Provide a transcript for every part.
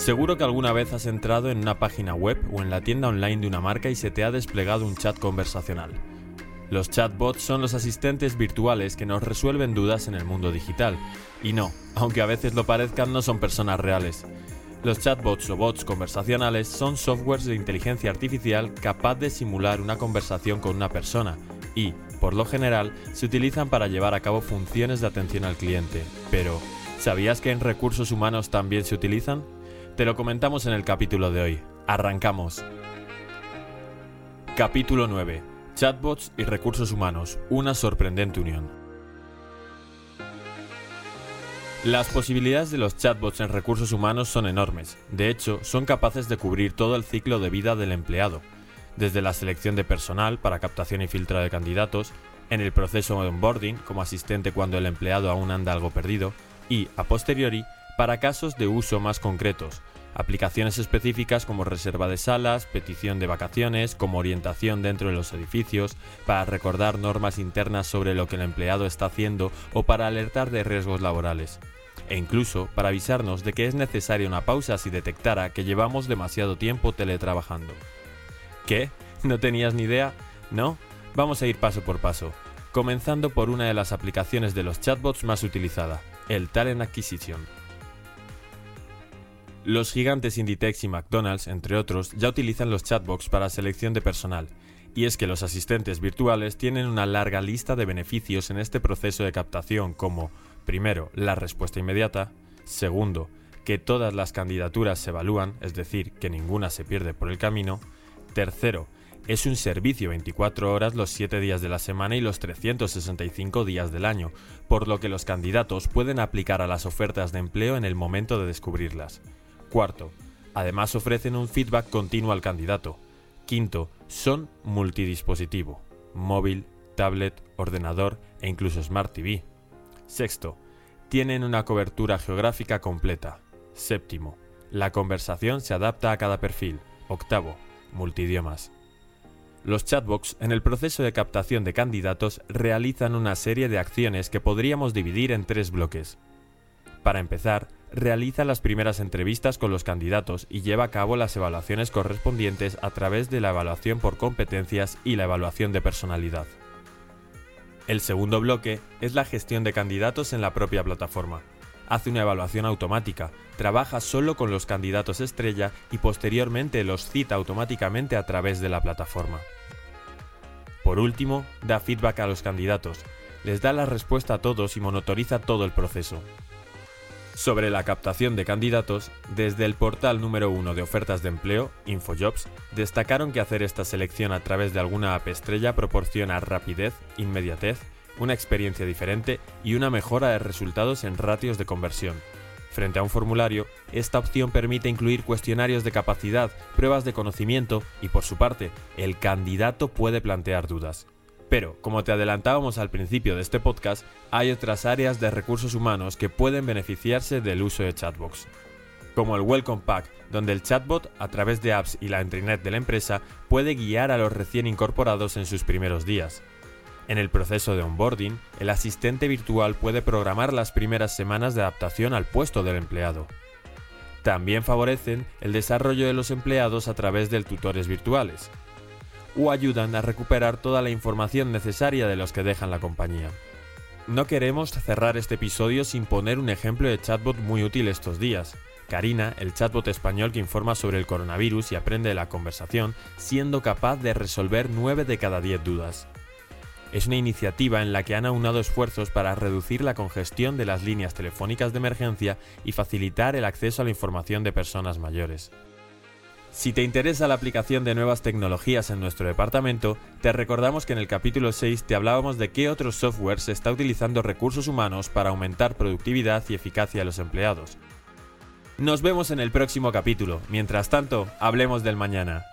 Seguro que alguna vez has entrado en una página web o en la tienda online de una marca y se te ha desplegado un chat conversacional. Los chatbots son los asistentes virtuales que nos resuelven dudas en el mundo digital. Y no, aunque a veces lo parezcan, no son personas reales. Los chatbots o bots conversacionales son softwares de inteligencia artificial capaz de simular una conversación con una persona y, por lo general, se utilizan para llevar a cabo funciones de atención al cliente. Pero, ¿sabías que en recursos humanos también se utilizan? Te lo comentamos en el capítulo de hoy. Arrancamos. Capítulo 9. Chatbots y recursos humanos. Una sorprendente unión. Las posibilidades de los chatbots en recursos humanos son enormes. De hecho, son capaces de cubrir todo el ciclo de vida del empleado, desde la selección de personal para captación y filtro de candidatos, en el proceso de onboarding como asistente cuando el empleado aún anda algo perdido, y, a posteriori, para casos de uso más concretos, aplicaciones específicas como reserva de salas, petición de vacaciones, como orientación dentro de los edificios, para recordar normas internas sobre lo que el empleado está haciendo o para alertar de riesgos laborales. E incluso para avisarnos de que es necesaria una pausa si detectara que llevamos demasiado tiempo teletrabajando. ¿Qué? ¿No tenías ni idea? ¿No? Vamos a ir paso por paso, comenzando por una de las aplicaciones de los chatbots más utilizada, el Talent Acquisition. Los gigantes Inditex y McDonald's, entre otros, ya utilizan los chatbots para selección de personal, y es que los asistentes virtuales tienen una larga lista de beneficios en este proceso de captación como, primero, la respuesta inmediata, segundo, que todas las candidaturas se evalúan, es decir, que ninguna se pierde por el camino, tercero, es un servicio 24 horas los 7 días de la semana y los 365 días del año, por lo que los candidatos pueden aplicar a las ofertas de empleo en el momento de descubrirlas. Cuarto, además ofrecen un feedback continuo al candidato. Quinto, son multidispositivo, móvil, tablet, ordenador e incluso Smart TV. Sexto, tienen una cobertura geográfica completa. Séptimo, la conversación se adapta a cada perfil. Octavo, multidiomas. Los chatbots en el proceso de captación de candidatos realizan una serie de acciones que podríamos dividir en tres bloques. Para empezar, realiza las primeras entrevistas con los candidatos y lleva a cabo las evaluaciones correspondientes a través de la evaluación por competencias y la evaluación de personalidad. El segundo bloque es la gestión de candidatos en la propia plataforma. Hace una evaluación automática, trabaja solo con los candidatos estrella y posteriormente los cita automáticamente a través de la plataforma. Por último, da feedback a los candidatos, les da la respuesta a todos y monitoriza todo el proceso. Sobre la captación de candidatos, desde el portal número uno de ofertas de empleo, InfoJobs, destacaron que hacer esta selección a través de alguna app estrella proporciona rapidez, inmediatez, una experiencia diferente y una mejora de resultados en ratios de conversión. Frente a un formulario, esta opción permite incluir cuestionarios de capacidad, pruebas de conocimiento y por su parte, el candidato puede plantear dudas. Pero, como te adelantábamos al principio de este podcast, hay otras áreas de recursos humanos que pueden beneficiarse del uso de chatbots. Como el Welcome Pack, donde el chatbot, a través de apps y la intranet de la empresa, puede guiar a los recién incorporados en sus primeros días. En el proceso de onboarding, el asistente virtual puede programar las primeras semanas de adaptación al puesto del empleado. También favorecen el desarrollo de los empleados a través de tutores virtuales, o ayudan a recuperar toda la información necesaria de los que dejan la compañía. No queremos cerrar este episodio sin poner un ejemplo de chatbot muy útil estos días. Karina, el chatbot español que informa sobre el coronavirus y aprende de la conversación, siendo capaz de resolver 9 de cada 10 dudas. Es una iniciativa en la que han aunado esfuerzos para reducir la congestión de las líneas telefónicas de emergencia y facilitar el acceso a la información de personas mayores. Si te interesa la aplicación de nuevas tecnologías en nuestro departamento, te recordamos que en el capítulo 6 te hablábamos de qué otro software se está utilizando recursos humanos para aumentar productividad y eficacia de los empleados. Nos vemos en el próximo capítulo. Mientras tanto, hablemos del mañana.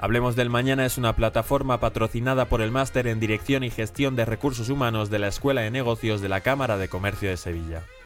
Hablemos del Mañana es una plataforma patrocinada por el Máster en Dirección y Gestión de Recursos Humanos de la Escuela de Negocios de la Cámara de Comercio de Sevilla.